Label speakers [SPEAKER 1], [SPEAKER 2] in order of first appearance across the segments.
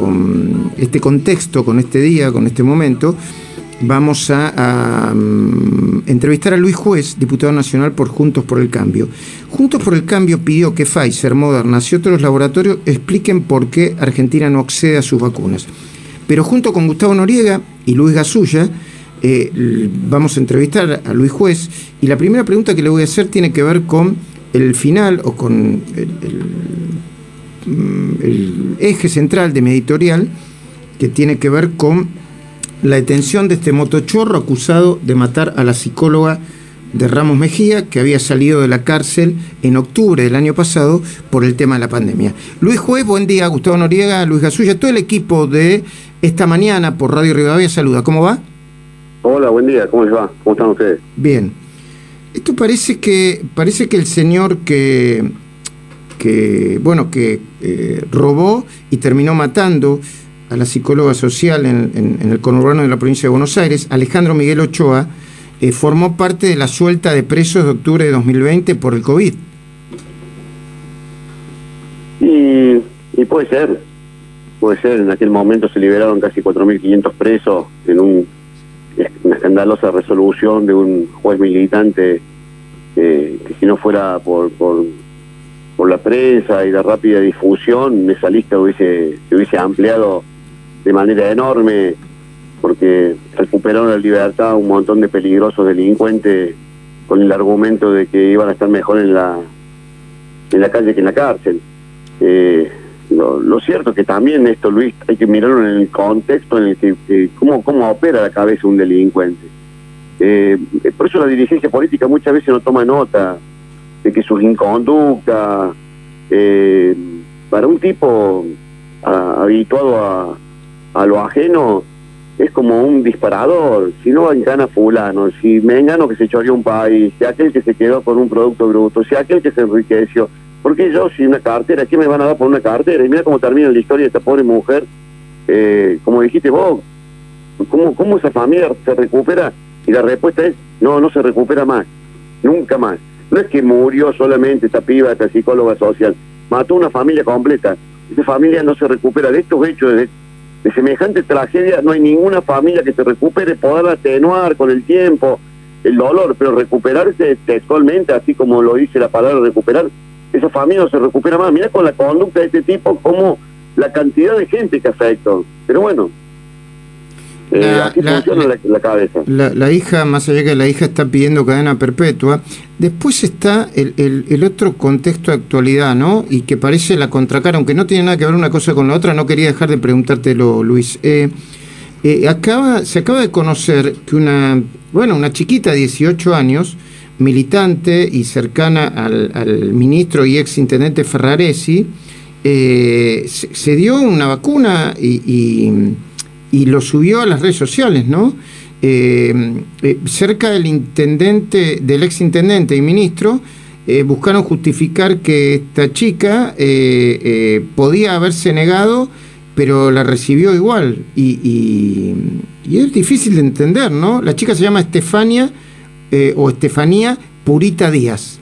[SPEAKER 1] con este contexto, con este día, con este momento, vamos a, mm, entrevistar a Luis Juez, diputado nacional por Juntos por el Cambio. Juntos por el Cambio pidió que Pfizer, Moderna y otros laboratorios expliquen por qué Argentina no accede a sus vacunas. Pero junto con Gustavo Noriega y Luis Gasulla, eh, vamos a entrevistar a Luis Juez y la primera pregunta que le voy a hacer tiene que ver con el final o con el, mm, eje central de mi editorial que tiene que ver con la detención de este motochorro acusado de matar a la psicóloga de Ramos Mejía, que había salido de la cárcel en octubre del año pasado por el tema de la pandemia. Luis Juez, buen día, Gustavo Noriega, Luis Gasulla, todo el equipo de esta mañana por Radio Rivadavia saluda. ¿Cómo va?
[SPEAKER 2] Hola, buen día, ¿cómo les va? ¿Cómo están ustedes?
[SPEAKER 1] Bien. Esto parece que parece que el señor que que bueno que eh, robó y terminó matando a la psicóloga social en, el conurbano de la provincia de Buenos Aires, Alejandro Miguel Ochoa, eh, formó parte de la suelta de presos de octubre de 2020 por el COVID.
[SPEAKER 2] Y, puede ser, puede ser, en aquel momento se liberaron casi 4.500 presos en un una escandalosa resolución de un juez militante que si no fuera por, la prensa y la rápida difusión, esa lista hubiese, se hubiese ampliado de manera enorme porque recuperaron la libertad un montón de peligrosos delincuentes con el argumento de que iban a estar mejor en la en la calle que en la cárcel. Eh, lo, cierto es que también esto, Luis, hay que mirarlo en el contexto en el que, cómo, cómo opera la cabeza un delincuente. Eh, por eso la dirigencia política muchas veces no toma nota de que sus inconductas, eh, para un tipo habituado a, a lo ajeno, es como un disparador. Si no gana fulano, si me engano que se choreó un país, si aquel que se quedó con un producto bruto, si aquel que se enriqueció, porque yo, si una cartera, ¿qué me van a dar por una cartera? Y mira cómo termina la historia de esta pobre mujer. Eh, como dijiste vos, ¿cómo, ¿cómo esa familia se recupera? Y la respuesta es, no, no se recupera más. Nunca más. No es que murió solamente esta piba, esta psicóloga social. Mató una familia completa. Esa familia no se recupera. De estos hechos, de, de semejante tragedia, no hay ninguna familia que se recupere, poder atenuar con el tiempo el dolor, pero recuperarse textualmente, así como lo dice la palabra recuperar, esa familia no se recupera más. Mira con la conducta de este tipo, como la cantidad de gente que afectó. Pero bueno,
[SPEAKER 1] eh, la, así funciona la, cabeza. La, hija, más allá que la hija está pidiendo cadena perpetua, después está el, el, otro contexto de actualidad, ¿no? Y que parece la contracara, aunque no tiene nada que ver una cosa con la otra, no quería dejar de preguntártelo, Luis. Eh, eh, acaba, se acaba de conocer que una, bueno, una chiquita de 18 años, militante y cercana al, ministro y ex intendente Ferraresi, se, dio una vacuna y, lo subió a las redes sociales, ¿no? Eh, eh, cerca del intendente, del ex intendente y ministro, buscaron justificar que esta chica podía haberse negado, pero la recibió igual. Y, y es difícil de entender, ¿no? La chica se llama Estefania eh, o Estefanía Purita Díaz.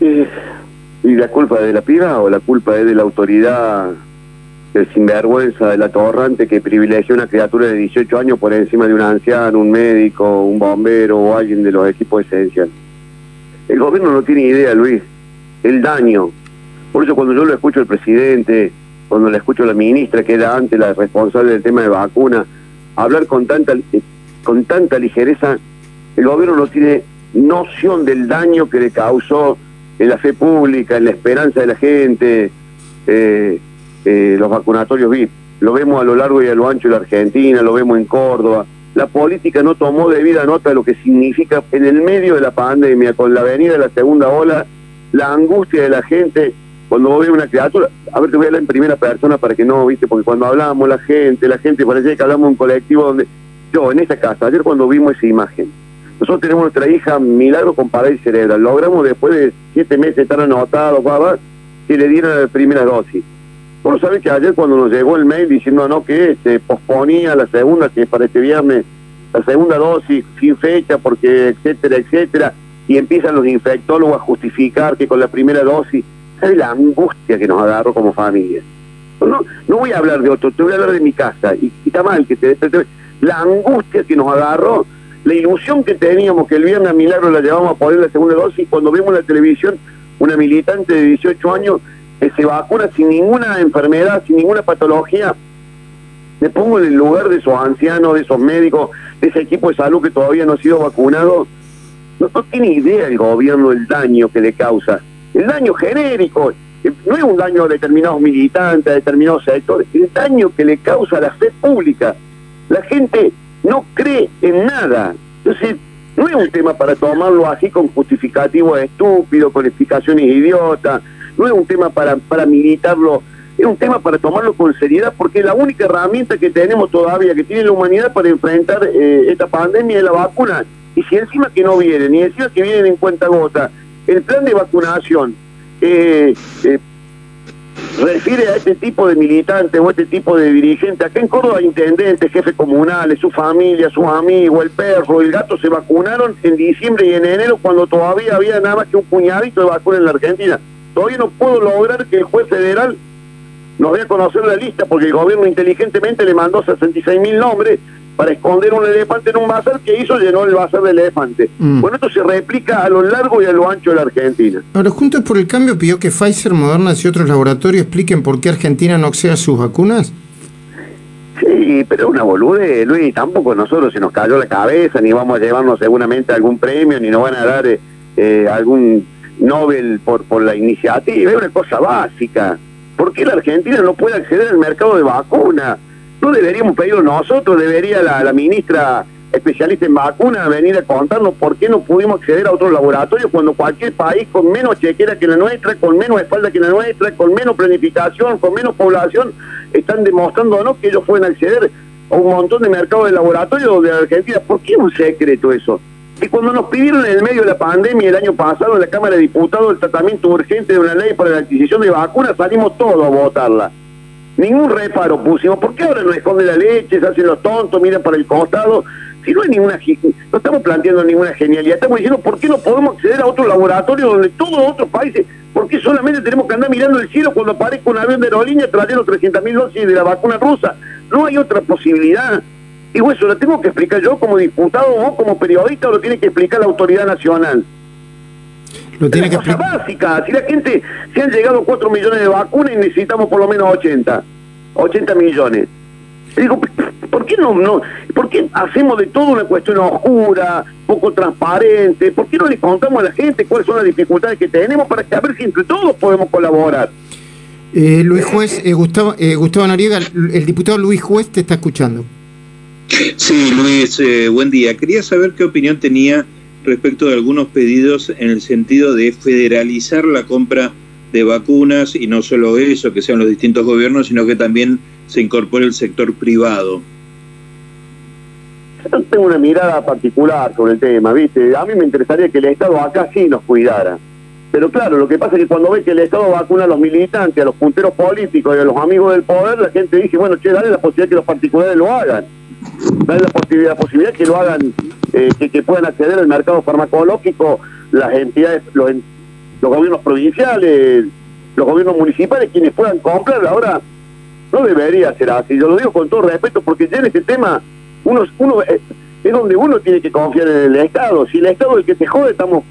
[SPEAKER 2] ¿Y la culpa de la piba o la culpa es de la autoridad del sinvergüenza, del atorrante que privilegia a una criatura de 18 años por encima de un anciano, un médico, un bombero o alguien de los equipos esenciales? El gobierno no tiene idea, Luis, el daño. Por eso cuando yo lo escucho al presidente, cuando le escucho a la ministra, que era antes la responsable del tema de vacuna, hablar con tanta con tanta ligereza, el gobierno no tiene noción del daño que le causó en la fe pública, en la esperanza de la gente, eh, eh, los vacunatorios VIP. Lo vemos a lo largo y a lo ancho de la Argentina, lo vemos en Córdoba. La política no tomó debida nota de lo que significa en el medio de la pandemia, con la venida de la segunda ola, la angustia de la gente cuando vos una criatura, a ver, te voy a hablar en primera persona para que no, viste, porque cuando hablamos la gente, la gente parece que hablamos en un colectivo donde yo en esta casa, ayer cuando vimos esa imagen, nosotros tenemos nuestra hija Milagro con parálisis cerebral, logramos después de siete meses estar anotados, va, que le dieron la primera dosis. Vos sabés que ayer cuando nos llegó el mail diciendo no que se posponía la segunda, que para este viernes, la segunda dosis sin fecha, porque etcétera, etcétera, y empiezan los infectólogos a justificar que con la primera dosis sabes la angustia que nos agarró como familia. No, no voy a hablar de otro, te voy a hablar de mi casa. Y, está mal que te, La angustia que nos agarró, la ilusión que teníamos que el viernes a Milagro la llevamos a poner la segunda dosis, y cuando vemos la televisión, una militante de 18 años que se vacuna sin ninguna enfermedad, sin ninguna patología, me pongo en el lugar de esos ancianos, de esos médicos, de ese equipo de salud que todavía no ha sido vacunado. No, tiene idea el gobierno del daño que le causa. El daño genérico, no es un daño a determinados militantes, a determinados sectores, el daño que le causa a la fe pública. La gente no cree en nada. Entonces, no es un tema para tomarlo así con justificativo estúpido, con explicaciones idiotas, no es un tema para, para militarlo es un tema para tomarlo con seriedad porque es la única herramienta que tenemos todavía, que tiene la humanidad para enfrentar eh, esta pandemia de la vacuna. Y si encima que no vienen, y encima que vienen en cuenta gota, el plan de vacunación eh, eh, refiere a este tipo de militantes o este tipo de dirigentes. Acá en Córdoba intendentes, jefes comunales, su familia, sus amigos, el perro, el gato se vacunaron en diciembre y en enero cuando todavía había nada más que un puñadito de vacuna en la Argentina. Todavía no puedo lograr que el juez federal nos dé a conocer la lista porque el gobierno inteligentemente le mandó 66 mil nombres para esconder un elefante en un bazar que hizo llenó el bazar del elefante. Mm. Bueno, esto se replica a lo largo y a lo ancho de la Argentina.
[SPEAKER 1] Ahora, Juntos por el Cambio pidió que Pfizer, Moderna y otros laboratorios expliquen por qué Argentina no accede a sus vacunas.
[SPEAKER 2] Sí, pero es una bolude, Luis, tampoco nosotros se nos cayó la cabeza, ni vamos a llevarnos seguramente algún premio, ni nos van a dar eh, algún Nobel por, por la iniciativa, es una cosa básica. ¿Por qué la Argentina no puede acceder al mercado de vacunas? No deberíamos pedirlo nosotros, debería la, ministra especialista en vacunas venir a contarnos por qué no pudimos acceder a otros laboratorios cuando cualquier país con menos chequera que la nuestra, con menos espalda que la nuestra, con menos planificación, con menos población, están demostrando que ellos pueden acceder a un montón de mercados de laboratorios de Argentina. ¿Por qué es un secreto eso? Y cuando nos pidieron en el medio de la pandemia el año pasado en la Cámara de Diputados el tratamiento urgente de una ley para la adquisición de vacunas, salimos todos a votarla. Ningún reparo pusimos. ¿Por qué ahora nos esconde la leche, se hacen los tontos, miran para el costado? Si no hay ninguna, no estamos planteando ninguna genialidad, estamos diciendo por qué no podemos acceder a otro laboratorio donde todos los otros países, por qué solamente tenemos que andar mirando el cielo cuando aparezca un avión de aerolínea trayendo 300.000 dosis de la vacuna rusa. No hay otra posibilidad. Digo, eso lo tengo que explicar yo como diputado o como periodista o lo tiene que explicar la autoridad nacional. Lo tiene que cosa básica. Si la gente, se han llegado 4 millones de vacunas y necesitamos por lo menos 80, 80 millones. Digo, ¿por qué no, no? ¿Por qué hacemos de todo una cuestión oscura, poco transparente? ¿Por qué no le contamos a la gente cuáles son las dificultades que tenemos para que a ver si entre todos podemos colaborar?
[SPEAKER 1] Eh, Luis Juez, eh, Gustavo, eh, Gustavo Noriega, el diputado Luis Juez te está escuchando.
[SPEAKER 3] Sí, Luis, eh, buen día. Quería saber qué opinión tenía respecto de algunos pedidos en el sentido de federalizar la compra de vacunas y no solo eso, que sean los distintos gobiernos, sino que también se incorpore el sector privado.
[SPEAKER 2] Yo tengo una mirada particular sobre el tema, ¿viste? A mí me interesaría que el Estado acá sí nos cuidara. Pero claro, lo que pasa es que cuando ve que el Estado vacuna a los militantes, a los punteros políticos y a los amigos del poder, la gente dice, bueno, che, dale la posibilidad que los particulares lo hagan dar la posibilidad, que lo hagan, eh, que, puedan acceder al mercado farmacológico las entidades, los, gobiernos provinciales, los gobiernos municipales, quienes puedan comprar. Ahora, no debería ser así. Yo lo digo con todo respeto, porque ya en este tema uno, uno eh, es donde uno tiene que confiar en el Estado. Si el Estado es el que se jode, estamos,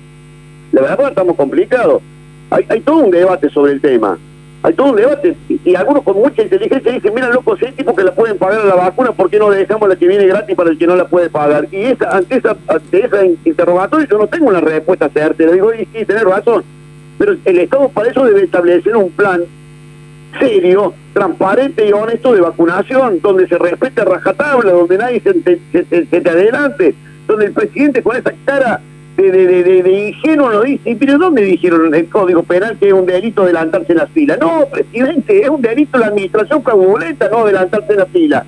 [SPEAKER 2] la verdad, estamos complicados. Hay, hay todo un debate sobre el tema hay todo un debate. Y, algunos con mucha inteligencia dicen, mira loco, si hay tipos que la pueden pagar a la vacuna, ¿por qué no le dejamos la que viene gratis para el que no la puede pagar? Y esa, ante esa, ante esa interrogatorio yo no tengo una respuesta le digo, y sí, tenés razón, pero el Estado para eso debe establecer un plan serio, transparente y honesto de vacunación, donde se respete a rajatabla, donde nadie se, se, se te adelante, donde el presidente con esa cara de, de, de, de, ingenuo lo dice, pero ¿dónde dijeron el Código Penal que es un delito adelantarse en la fila? No, presidente, es un delito la administración fraudulenta, no adelantarse en la fila.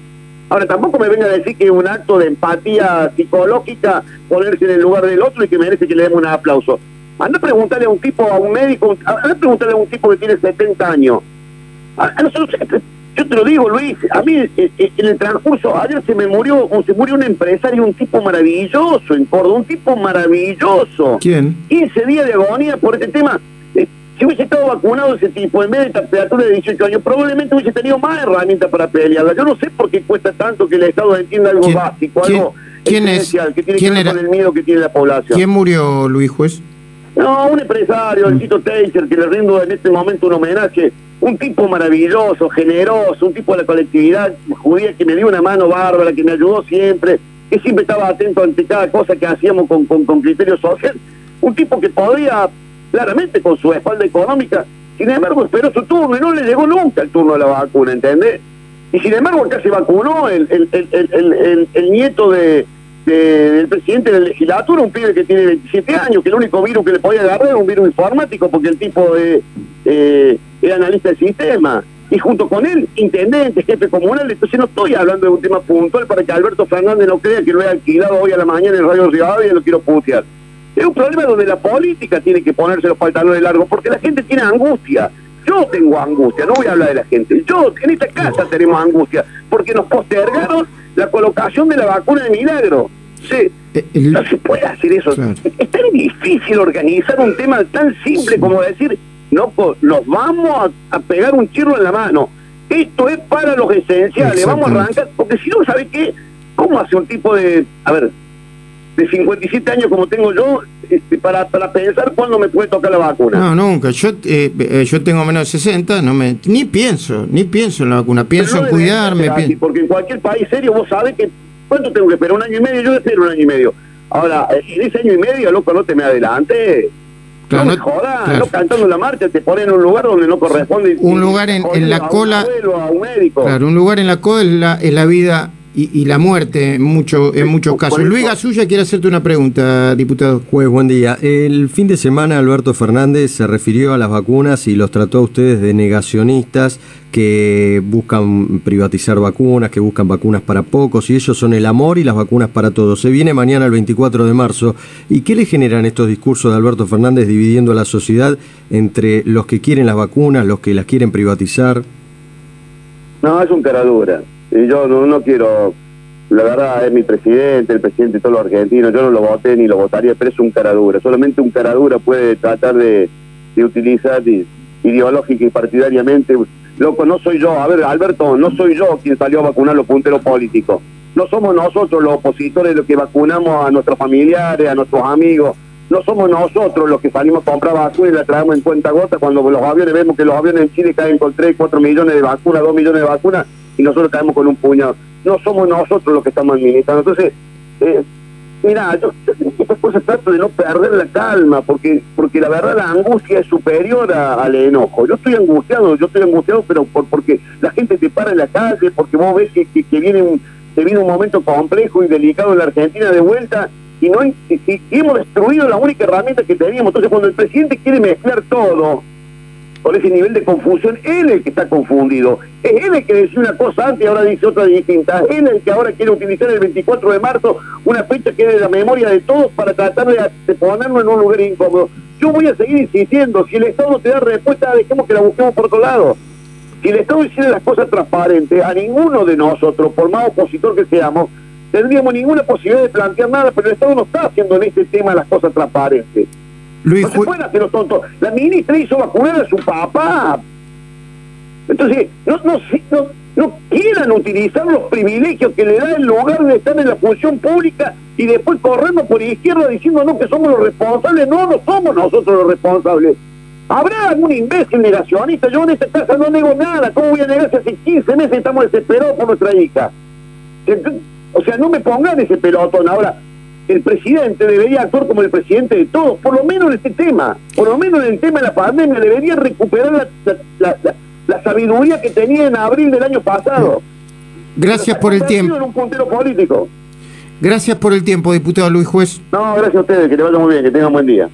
[SPEAKER 2] Ahora, tampoco me venga a decir que es un acto de empatía psicológica ponerse en el lugar del otro y que merece que le demos un aplauso. Anda a preguntarle a un tipo, a un médico, anda a preguntarle a un tipo que tiene 70 años. A nosotros yo te lo digo, Luis, a mí eh, eh, en el transcurso, ayer se me murió, se murió un empresario, un tipo maravilloso en Córdoba, un tipo maravilloso.
[SPEAKER 1] ¿Quién?
[SPEAKER 2] 15 días de agonía por este tema. Eh, si hubiese estado vacunado ese tipo, en vez de temperatura de 18 años, probablemente hubiese tenido más herramientas para pelearla. Yo no sé por qué cuesta tanto que el Estado entienda algo básico, algo
[SPEAKER 1] ¿quién es,
[SPEAKER 2] que tiene que ver con el miedo que tiene la población.
[SPEAKER 1] ¿Quién murió, Luis Juez?
[SPEAKER 2] No, un empresario, el Tito Teicher, que le rindo en este momento un homenaje. Un tipo maravilloso, generoso, un tipo de la colectividad judía que me dio una mano bárbara, que me ayudó siempre, que siempre estaba atento ante cada cosa que hacíamos con, con, con criterio social. Un tipo que podía claramente con su espalda económica. Sin embargo, esperó su turno y no le llegó nunca el turno de la vacuna, ¿entendés? Y sin embargo, acá se vacunó el, el, el, el nieto de, del presidente de la legislatura, un pibe que tiene 27 años, que el único virus que le podía agarrar era un virus informático, porque el tipo de, eh, era analista del sistema. Y junto con él, intendente, jefe comunal, entonces no estoy hablando de un tema puntual para que Alberto Fernández no crea que lo he alquilado hoy a la mañana en Radio Rivadavia y lo quiero putear. Es un problema donde la política tiene que ponerse los pantalones largos, porque la gente tiene angustia. Yo tengo angustia, no voy a hablar de la gente. Yo, en esta casa tenemos angustia, porque nos postergaron la colocación de la vacuna de milagro. Sí, eh, no se puede hacer eso. Es tan difícil organizar un tema tan simple como decir, no, nos vamos a, pegar un chirro en la mano. Esto es para los esenciales, vamos a arrancar, porque si no, ¿sabe qué? ¿Cómo hace un tipo de, a ver, de 57 años como tengo yo este, para, para pensar cuándo me puede tocar la vacuna.
[SPEAKER 1] No, nunca. Yo eh, eh, yo tengo menos de 60, no me ni pienso, ni pienso en la vacuna, pienso en cuidarme.
[SPEAKER 2] porque en cualquier país serio vos sabés que ¿cuánto tengo que esperar? Un año y medio, yo espero un año y medio. Ahora, eh, en ese año y medio, loco, no te me adelante. no me jodas, no cantando la marcha, te ponen en un lugar donde no corresponde.
[SPEAKER 1] Un lugar en, en la cola.
[SPEAKER 2] Un médico.
[SPEAKER 1] Claro, un lugar en la cola es la, es la vida y, la muerte en, mucho, en muchos casos. Luis Gasulla quiere hacerte una pregunta, diputado.
[SPEAKER 4] Juez, buen día. El fin de semana Alberto Fernández se refirió a las vacunas y los trató a ustedes de negacionistas que buscan privatizar vacunas, que buscan vacunas para pocos, y ellos son el amor y las vacunas para todos. Se viene mañana el 24 de marzo. ¿Y qué le generan estos discursos de Alberto Fernández dividiendo a la sociedad entre los que quieren las vacunas, los que las quieren privatizar?
[SPEAKER 2] No, es un caradura y yo no, quiero, la verdad es mi presidente, el presidente de todos los argentinos, yo no lo voté ni lo votaría, pero es un caradura, solamente un caradura puede tratar de, utilizar ideológica y partidariamente, loco, no soy yo, a ver Alberto, no soy yo quien salió a vacunar los punteros políticos, no somos nosotros los opositores los que vacunamos a nuestros familiares, a nuestros amigos, no somos nosotros los que salimos a comprar vacunas y la traemos en cuenta gota cuando los aviones vemos que los aviones en Chile caen con 3, 4 millones de vacunas, 2 millones de vacunas y nosotros caemos con un puñado. No somos nosotros los que estamos administrando. Entonces, eh, mira, yo, estas cosas trato de no perder la calma, porque porque la verdad la angustia es superior al enojo. Yo estoy angustiado, yo estoy angustiado, pero por, porque la gente te para en la calle, porque vos ves que, que, viene un que viene un momento complejo y delicado en la Argentina de vuelta y no y hemos destruido la única herramienta que teníamos. Entonces, cuando el presidente quiere mezclar todo, por ese nivel de confusión, él es el que está confundido. Es él el que decía una cosa antes y ahora dice otra distinta. Es él el que ahora quiere utilizar el 24 de marzo una fecha que es de la memoria de todos para tratar de, ponernos en un lugar incómodo. Yo voy a seguir insistiendo, si el Estado te da respuesta, dejemos que la busquemos por otro lado. Si el Estado hiciera las cosas transparentes, a ninguno de nosotros, por más opositor que seamos, tendríamos ninguna posibilidad de plantear nada, pero el Estado no está haciendo en este tema las cosas transparentes. Luis, no se pueden hacer los tontos. La ministra hizo vacunar a su papá. Entonces, no, no, no, no quieran utilizar los privilegios que le da en lugar de estar en la función pública y después corremos por izquierda diciendo no que somos los responsables. No, no somos nosotros los responsables. ¿Habrá algún imbécil negacionista? Yo en esta casa no nego nada. ¿Cómo voy a negar si hace 15 meses estamos desesperados por nuestra hija? O sea, no me pongan ese pelotón. Ahora, el presidente debería actuar como el presidente de todos, por lo menos en este tema, por lo menos en el tema de la pandemia, debería recuperar la, sabiduría que tenía en abril del año pasado.
[SPEAKER 1] Gracias por el tiempo.
[SPEAKER 2] un puntero político.
[SPEAKER 1] Gracias por el tiempo, diputado Luis Juez.
[SPEAKER 2] No, gracias a ustedes, que te vaya muy bien, que tengan buen día.